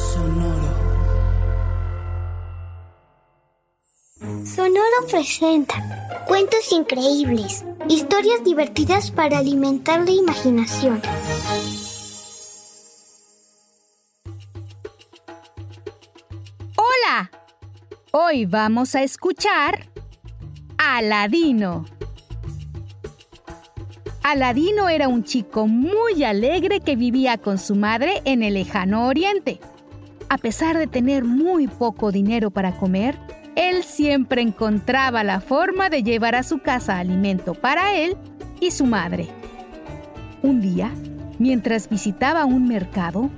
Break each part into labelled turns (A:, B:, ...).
A: Sonoro.
B: Sonoro presenta cuentos increíbles, historias divertidas para alimentar la imaginación.
C: Hola, hoy vamos a escuchar Aladino. Aladino era un chico muy alegre que vivía con su madre en el lejano oriente. A pesar de tener muy poco dinero para comer, él siempre encontraba la forma de llevar a su casa alimento para él y su madre. Un día, mientras visitaba un mercado,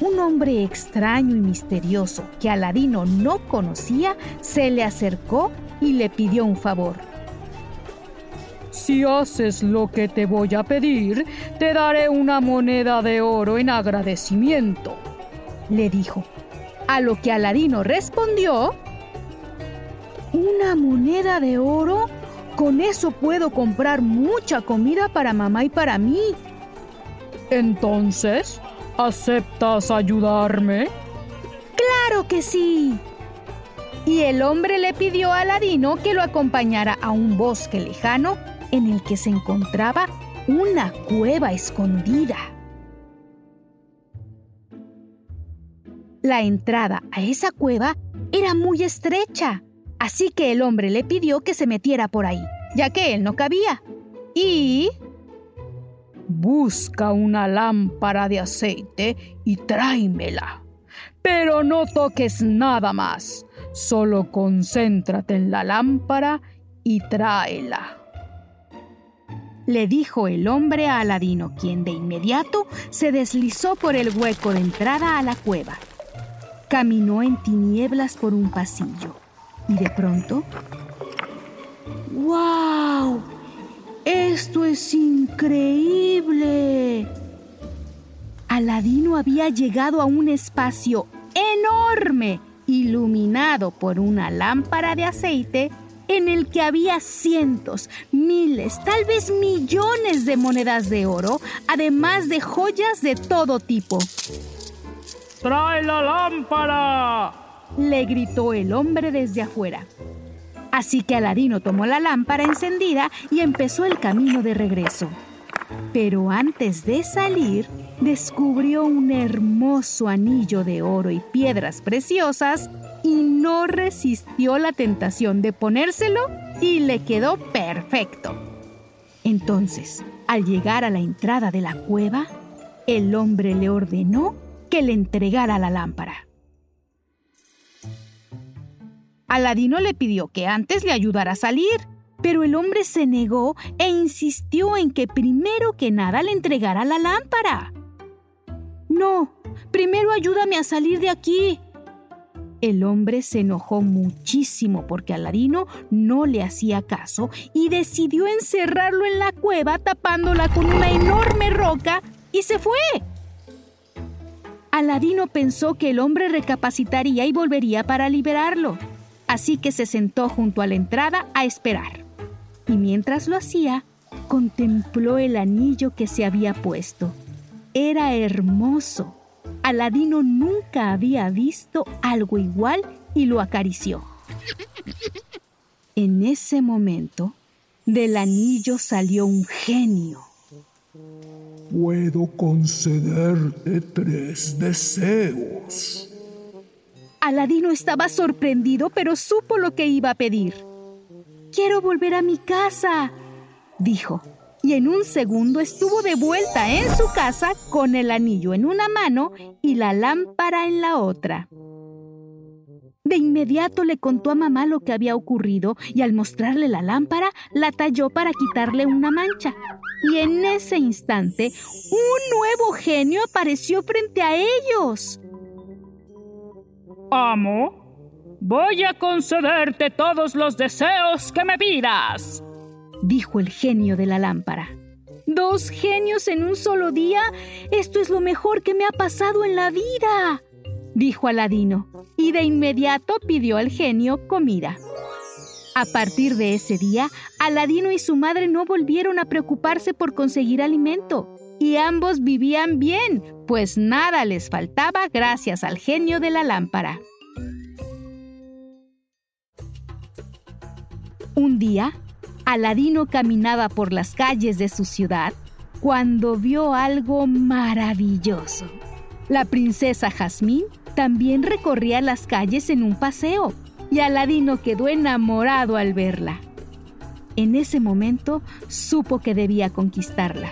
C: un hombre extraño y misterioso que Aladino no conocía se le acercó y le pidió un favor.
D: Si haces lo que te voy a pedir, te daré una moneda de oro en agradecimiento,
C: le dijo. A lo que Aladino respondió, ¿Una moneda de oro? Con eso puedo comprar mucha comida para mamá y para mí.
D: Entonces, ¿aceptas ayudarme?
C: Claro que sí. Y el hombre le pidió a Aladino que lo acompañara a un bosque lejano en el que se encontraba una cueva escondida. La entrada a esa cueva era muy estrecha, así que el hombre le pidió que se metiera por ahí, ya que él no cabía. Y...
D: Busca una lámpara de aceite y tráemela. Pero no toques nada más, solo concéntrate en la lámpara y tráela
C: le dijo el hombre a Aladino, quien de inmediato se deslizó por el hueco de entrada a la cueva. Caminó en tinieblas por un pasillo y de pronto... ¡Wow! ¡Esto es increíble! Aladino había llegado a un espacio enorme, iluminado por una lámpara de aceite en el que había cientos, miles, tal vez millones de monedas de oro, además de joyas de todo tipo.
D: ¡Trae la lámpara!
C: le gritó el hombre desde afuera. Así que Aladino tomó la lámpara encendida y empezó el camino de regreso. Pero antes de salir, descubrió un hermoso anillo de oro y piedras preciosas y no resistió la tentación de ponérselo y le quedó perfecto. Entonces, al llegar a la entrada de la cueva, el hombre le ordenó que le entregara la lámpara. Aladino le pidió que antes le ayudara a salir, pero el hombre se negó e insistió en que primero que nada le entregara la lámpara. No, primero ayúdame a salir de aquí, el hombre se enojó muchísimo porque Aladino no le hacía caso y decidió encerrarlo en la cueva tapándola con una enorme roca y se fue. Aladino pensó que el hombre recapacitaría y volvería para liberarlo, así que se sentó junto a la entrada a esperar. Y mientras lo hacía, contempló el anillo que se había puesto. Era hermoso Aladino nunca había visto algo igual y lo acarició. En ese momento, del anillo salió un genio.
E: Puedo concederte tres deseos.
C: Aladino estaba sorprendido, pero supo lo que iba a pedir. Quiero volver a mi casa, dijo y en un segundo estuvo de vuelta en su casa con el anillo en una mano y la lámpara en la otra. De inmediato le contó a mamá lo que había ocurrido y al mostrarle la lámpara la talló para quitarle una mancha. Y en ese instante un nuevo genio apareció frente a ellos.
D: Amo, voy a concederte todos los deseos que me pidas,
C: dijo el genio de la lámpara. ¿Dos genios en un solo día? Esto es lo mejor que me ha pasado en la vida, dijo Aladino, y de inmediato pidió al genio comida. A partir de ese día, Aladino y su madre no volvieron a preocuparse por conseguir alimento, y ambos vivían bien, pues nada les faltaba gracias al genio de la lámpara. Un día, Aladino caminaba por las calles de su ciudad cuando vio algo maravilloso. La princesa Jazmín también recorría las calles en un paseo y Aladino quedó enamorado al verla. En ese momento supo que debía conquistarla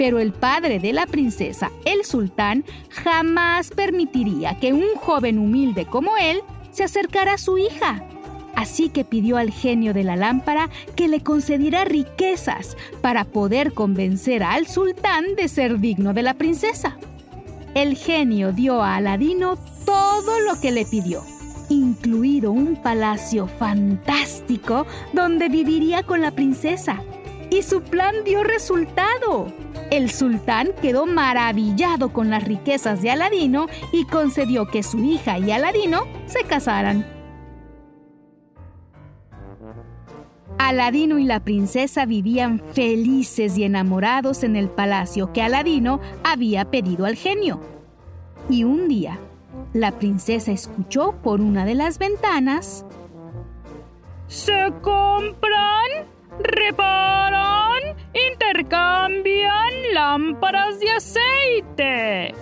C: pero el padre de la princesa, el sultán, jamás permitiría que un joven humilde como él se acercara a su hija. Así que pidió al genio de la lámpara que le concediera riquezas para poder convencer al sultán de ser digno de la princesa. El genio dio a Aladino todo lo que le pidió, incluido un palacio fantástico donde viviría con la princesa. Y su plan dio resultado. El sultán quedó maravillado con las riquezas de Aladino y concedió que su hija y Aladino se casaran. Aladino y la princesa vivían felices y enamorados en el palacio que Aladino había pedido al genio. Y un día, la princesa escuchó por una de las ventanas
D: ¿Se compran? ¿Reparan? ¿Intercambian lámparas de aceite?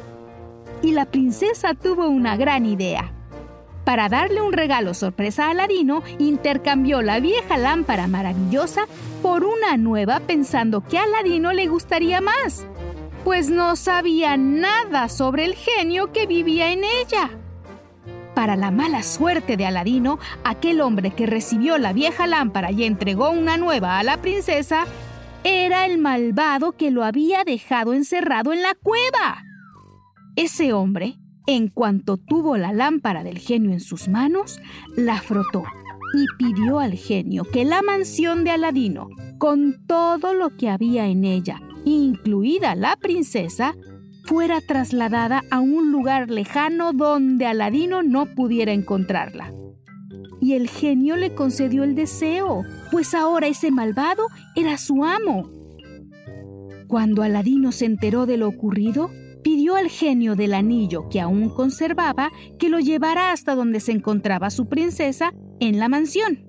C: Y la princesa tuvo una gran idea. Para darle un regalo sorpresa a Aladino, intercambió la vieja lámpara maravillosa por una nueva pensando que a Aladino le gustaría más, pues no sabía nada sobre el genio que vivía en ella. Para la mala suerte de Aladino, aquel hombre que recibió la vieja lámpara y entregó una nueva a la princesa, era el malvado que lo había dejado encerrado en la cueva. Ese hombre, en cuanto tuvo la lámpara del genio en sus manos, la frotó y pidió al genio que la mansión de Aladino, con todo lo que había en ella, incluida la princesa, fuera trasladada a un lugar lejano donde Aladino no pudiera encontrarla. Y el genio le concedió el deseo, pues ahora ese malvado era su amo. Cuando Aladino se enteró de lo ocurrido, pidió al genio del anillo que aún conservaba que lo llevara hasta donde se encontraba su princesa en la mansión.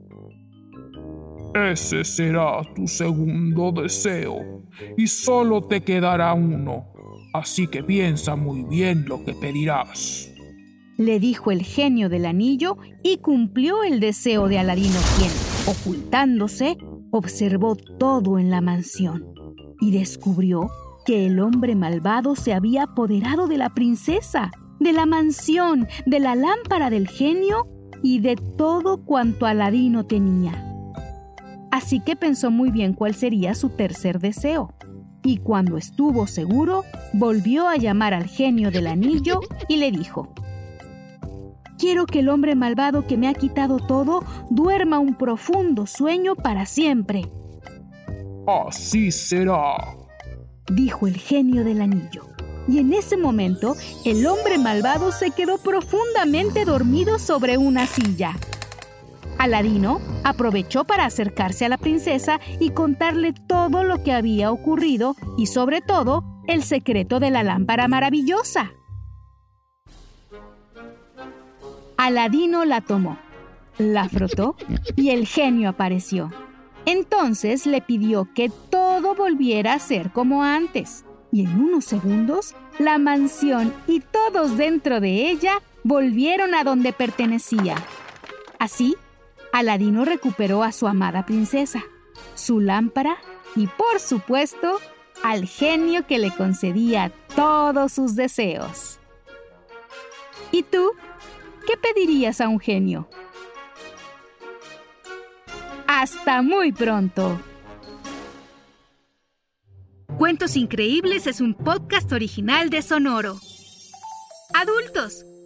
E: Ese será tu segundo deseo, y solo te quedará uno así que piensa muy bien lo que pedirás.
C: Le dijo el genio del anillo y cumplió el deseo de Aladino, quien, ocultándose, observó todo en la mansión y descubrió que el hombre malvado se había apoderado de la princesa, de la mansión, de la lámpara del genio y de todo cuanto Aladino tenía. Así que pensó muy bien cuál sería su tercer deseo y cuando estuvo seguro, volvió a llamar al genio del anillo y le dijo, Quiero que el hombre malvado que me ha quitado todo duerma un profundo sueño para siempre.
E: Así será,
C: dijo el genio del anillo. Y en ese momento, el hombre malvado se quedó profundamente dormido sobre una silla. Aladino aprovechó para acercarse a la princesa y contarle todo lo que había ocurrido y sobre todo el secreto de la lámpara maravillosa. Aladino la tomó, la frotó y el genio apareció. Entonces le pidió que todo volviera a ser como antes y en unos segundos la mansión y todos dentro de ella volvieron a donde pertenecía. Así, Aladino recuperó a su amada princesa, su lámpara y, por supuesto, al genio que le concedía todos sus deseos. ¿Y tú? ¿qué pedirías a un genio? Hasta muy pronto. Cuentos Increíbles es un podcast original de Sonoro. Adultos,